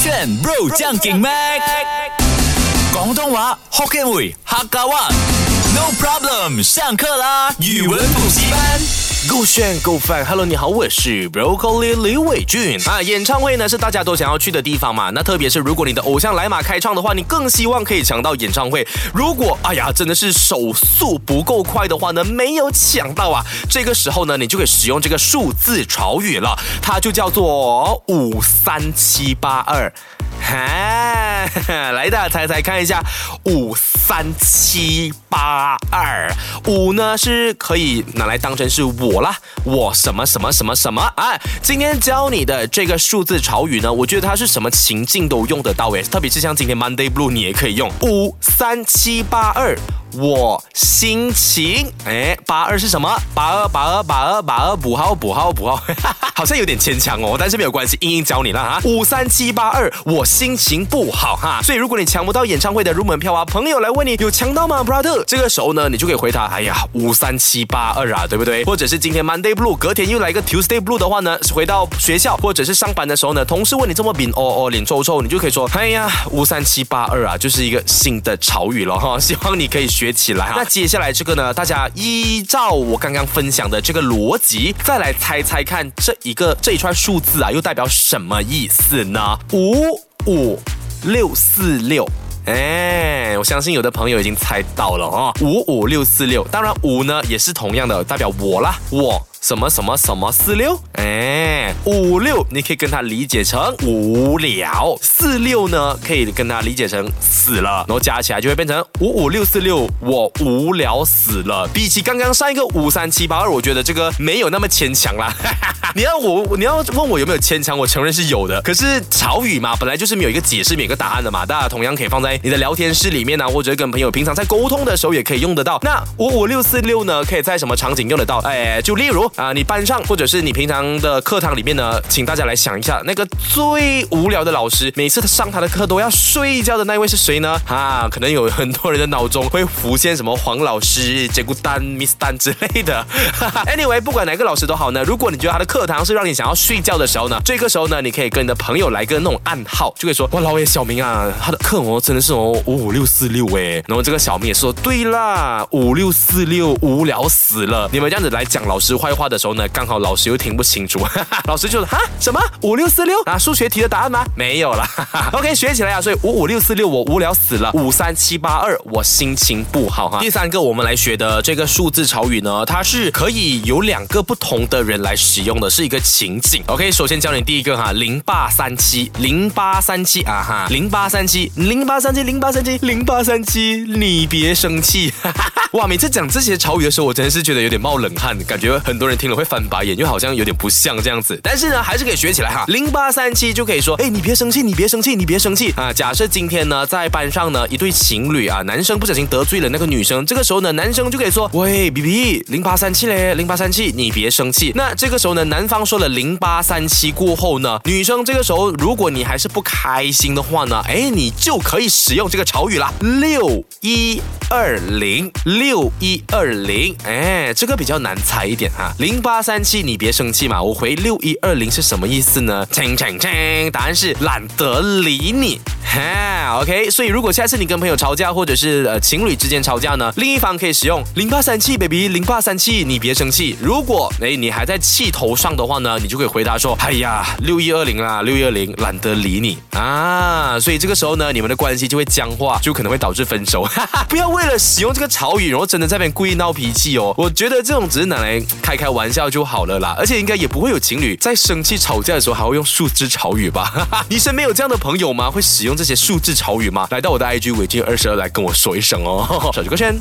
炫 bro 将劲 mac，广东话 Hokkien 语客家话。No problem，上课啦！语文补习班。够炫够范，Hello，你好，我是 Broccoli 李伟俊啊。演唱会呢是大家都想要去的地方嘛，那特别是如果你的偶像来马开唱的话，你更希望可以抢到演唱会。如果哎呀真的是手速不够快的话呢，没有抢到啊，这个时候呢你就可以使用这个数字潮语了，它就叫做五三七八二。哈，来大家猜猜看一下，五三七八二五呢是可以拿来当成是我啦，我什么什么什么什么啊？今天教你的这个数字潮语呢，我觉得它是什么情境都用得到诶，特别是像今天 Monday Blue，你也可以用五三七八二。我心情，哎，八二是什么？八二八二八二八二补号补号补号，好像有点牵强哦，但是没有关系，英英教你了哈。五三七八二，我心情不好哈。所以如果你抢不到演唱会的入门票啊，朋友来问你有抢到吗，brother？这个时候呢，你就可以回答，哎呀，五三七八二啊，对不对？或者是今天 Monday Blue，隔天又来一个 Tuesday Blue 的话呢，回到学校或者是上班的时候呢，同事问你这么饼哦哦脸臭臭，你就可以说，哎呀，五三七八二啊，就是一个新的潮语了哈。希望你可以学。学起来哈，那接下来这个呢？大家依照我刚刚分享的这个逻辑，再来猜猜看，这一个这一串数字啊，又代表什么意思呢？五五六四六，哎，我相信有的朋友已经猜到了啊，五五六四六，当然五呢也是同样的代表我啦，我。什么什么什么四六？哎，五六你可以跟它理解成无聊，四六呢可以跟它理解成死了，然后加起来就会变成五五六四六，我无聊死了。比起刚刚上一个五三七八二，我觉得这个没有那么牵强啦。你要我你要问我有没有牵强，我承认是有的。可是潮语嘛，本来就是没有一个解释，没有一个答案的嘛。大家同样可以放在你的聊天室里面呢，或者跟朋友平常在沟通的时候也可以用得到。那五五六四六呢，可以在什么场景用得到？哎，就例如。啊，你班上或者是你平常的课堂里面呢，请大家来想一下，那个最无聊的老师，每次他上他的课都要睡觉的那位是谁呢？啊，可能有很多人的脑中会浮现什么黄老师、杰古丹、Miss 丹之类的。Anyway，不管哪个老师都好呢。如果你觉得他的课堂是让你想要睡觉的时候呢，这个时候呢，你可以跟你的朋友来个那种暗号，就可以说：哇，老爷小明啊，他的课哦真的是哦五五六四六哎。然后这个小明也说：对啦，五六四六无聊死了。你们这样子来讲老师坏话。的时候呢，刚好老师又听不清楚，老师就说哈什么五六四六啊？数学题的答案吗？没有了。OK，学起来啊！所以五五六四六我无聊死了，五三七八二我心情不好哈。第三个我们来学的这个数字潮语呢，它是可以有两个不同的人来使用的，是一个情景。OK，首先教你第一个哈，零八三七零八三七啊哈，零八三七零八三七零八三七零八三七，你别生气。哈 哈哇，每次讲这些潮语的时候，我真的是觉得有点冒冷汗，感觉很多人。听了会翻白眼，因为好像有点不像这样子。但是呢，还是可以学起来哈。零八三七就可以说，哎，你别生气，你别生气，你别生气啊。假设今天呢，在班上呢，一对情侣啊，男生不小心得罪了那个女生，这个时候呢，男生就可以说，喂，B B，零八三七嘞，零八三七，你别生气。那这个时候呢，男方说了零八三七过后呢，女生这个时候，如果你还是不开心的话呢，哎，你就可以使用这个潮语啦，六一二零，六一二零，哎，这个比较难猜一点哈，零。八三七，你别生气嘛！我回六一二零是什么意思呢？请请请，答案是懒得理你。哈，OK。所以如果下次你跟朋友吵架，或者是呃情侣之间吵架呢，另一方可以使用零八三七，baby，零八三七，你别生气。如果哎你还在气头上的话呢，你就可以回答说，哎呀，六一二零啦，六一二零，懒得理你啊。所以这个时候呢，你们的关系就会僵化，就可能会导致分手。哈哈不要为了使用这个潮语，然后真的在那边故意闹脾气哦。我觉得这种只是拿来开开玩。笑就好了啦，而且应该也不会有情侣在生气吵架的时候还会用数字潮语吧？哈哈你身边有这样的朋友吗？会使用这些数字潮语吗？来到我的 IG 尾金二十二来跟我说一声哦，小菊哥圈。